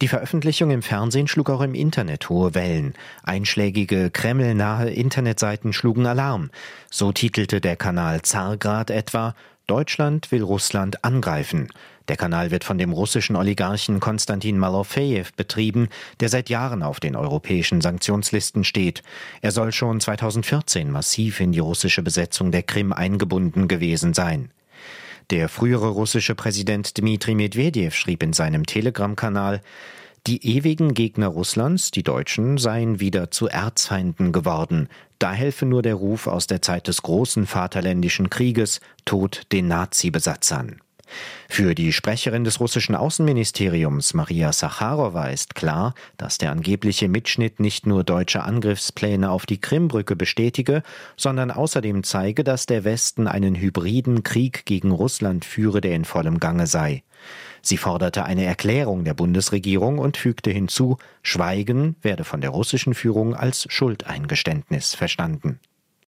Die Veröffentlichung im Fernsehen schlug auch im Internet hohe Wellen. Einschlägige Kreml-nahe Internetseiten schlugen Alarm. So titelte der Kanal Zargrad etwa Deutschland will Russland angreifen. Der Kanal wird von dem russischen Oligarchen Konstantin Malofejew betrieben, der seit Jahren auf den europäischen Sanktionslisten steht. Er soll schon 2014 massiv in die russische Besetzung der Krim eingebunden gewesen sein. Der frühere russische Präsident Dmitri Medvedev schrieb in seinem Telegram-Kanal, die ewigen Gegner Russlands, die Deutschen, seien wieder zu Erzfeinden geworden. Da helfe nur der Ruf aus der Zeit des großen Vaterländischen Krieges, Tod den Nazi-Besatzern. Für die Sprecherin des russischen Außenministeriums Maria Sacharowa ist klar, dass der angebliche Mitschnitt nicht nur deutsche Angriffspläne auf die Krimbrücke bestätige, sondern außerdem zeige, dass der Westen einen hybriden Krieg gegen Russland führe, der in vollem Gange sei. Sie forderte eine Erklärung der Bundesregierung und fügte hinzu, Schweigen werde von der russischen Führung als Schuldeingeständnis verstanden.